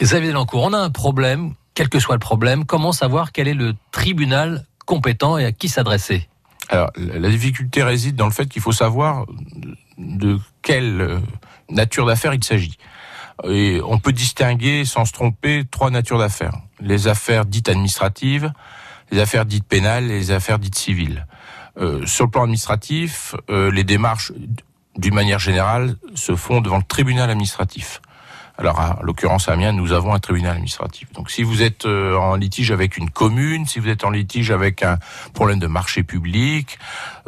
Xavier Delancourt, on a un problème, quel que soit le problème, comment savoir quel est le tribunal compétent et à qui s'adresser Alors, la difficulté réside dans le fait qu'il faut savoir de quelle euh, nature d'affaires il s'agit. Et on peut distinguer, sans se tromper, trois natures d'affaires. Les affaires dites administratives, les affaires dites pénales et les affaires dites civiles. Euh, sur le plan administratif, euh, les démarches, d'une manière générale, se font devant le tribunal administratif. Alors, en l'occurrence à Amiens, nous avons un tribunal administratif. Donc, si vous êtes euh, en litige avec une commune, si vous êtes en litige avec un problème de marché public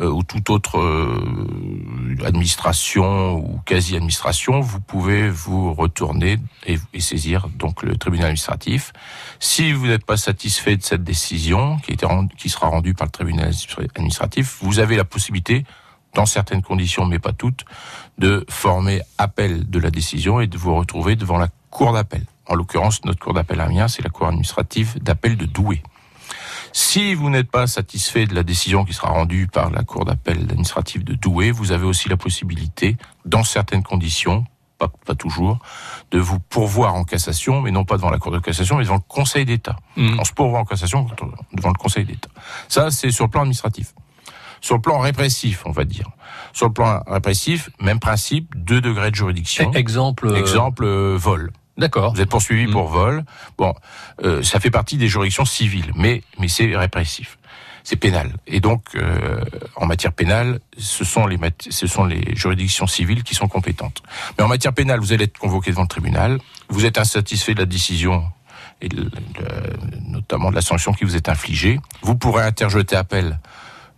euh, ou toute autre euh, administration ou quasi-administration, vous pouvez vous retourner et, et, saisir donc le tribunal administratif. Si vous n'êtes pas satisfait de cette décision qui, était qui sera rendue par le tribunal administratif, vous avez la possibilité dans certaines conditions, mais pas toutes, de former appel de la décision et de vous retrouver devant la cour d'appel. En l'occurrence, notre cour d'appel Amiens, c'est la cour administrative d'appel de Douai. Si vous n'êtes pas satisfait de la décision qui sera rendue par la cour d'appel administrative de Douai, vous avez aussi la possibilité, dans certaines conditions, pas, pas, toujours, de vous pourvoir en cassation, mais non pas devant la Cour de cassation, mais devant le Conseil d'État. Mmh. On se pourvoit en cassation devant le Conseil d'État. Ça, c'est sur le plan administratif. Sur le plan répressif, on va dire. Sur le plan répressif, même principe, deux degrés de juridiction. Exemple. Exemple, euh, vol. D'accord. Vous êtes poursuivi mmh. pour vol. Bon, euh, ça fait partie des juridictions civiles, mais mais c'est répressif. C'est pénal. Et donc, euh, en matière pénale, ce sont les ce sont les juridictions civiles qui sont compétentes. Mais en matière pénale, vous allez être convoqué devant le tribunal. Vous êtes insatisfait de la décision et de, de, notamment de la sanction qui vous est infligée. Vous pourrez interjeter appel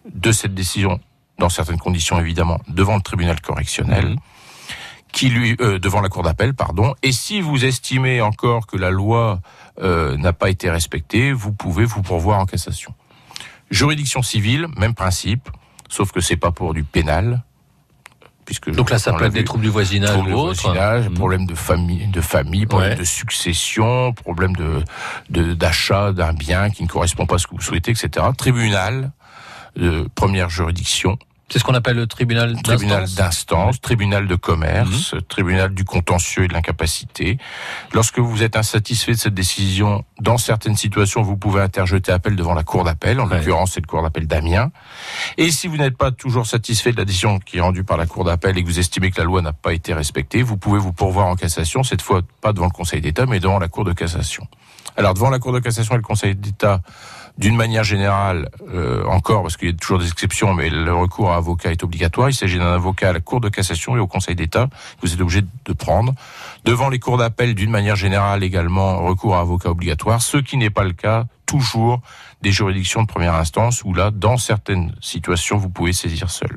de cette décision, dans certaines conditions évidemment, devant le tribunal correctionnel. Mmh. Qui lui euh, devant la cour d'appel, pardon. Et si vous estimez encore que la loi euh, n'a pas été respectée, vous pouvez vous pourvoir en cassation. Juridiction civile, même principe, sauf que c'est pas pour du pénal, puisque donc là ça peut être des troubles du voisinage troubles ou de voisinage, mmh. problème de famille, de famille, problème Ouais. de succession, problème de de- d'achat d'un bien qui ne correspond pas à ce que vous souhaitez, etc. Tribunal de première juridiction, C'est ce qu'on appelle le tribunal tribunal d'instance. d'instance, tribunal de commerce, tribunal du contentieux et de l'incapacité. Lorsque vous êtes insatisfait de cette décision, dans certaines situations, vous pouvez interjeter appel devant la cour d'appel. En l'occurrence, c'est le cour d'appel d'Amiens. Et si vous n'êtes pas toujours satisfait de la décision qui est rendue par la cour d'appel et que vous estimez que la loi n'a pas été respectée, vous pouvez vous pourvoir en cassation, cette fois pas devant le Conseil d'État, mais devant la cour de cassation. Alors devant la cour de cassation et le Conseil d'État, d'une manière générale, euh, encore, parce qu'il y a toujours des exceptions, mais le recours à avocat est obligatoire. Il s'agit d'un avocat à la Cour de cassation et au Conseil d'État que vous êtes obligé de prendre. Devant les cours d'appel, d'une manière générale également, recours à avocat obligatoire, ce qui n'est pas le cas toujours des juridictions de première instance, où là, dans certaines situations, vous pouvez saisir seul.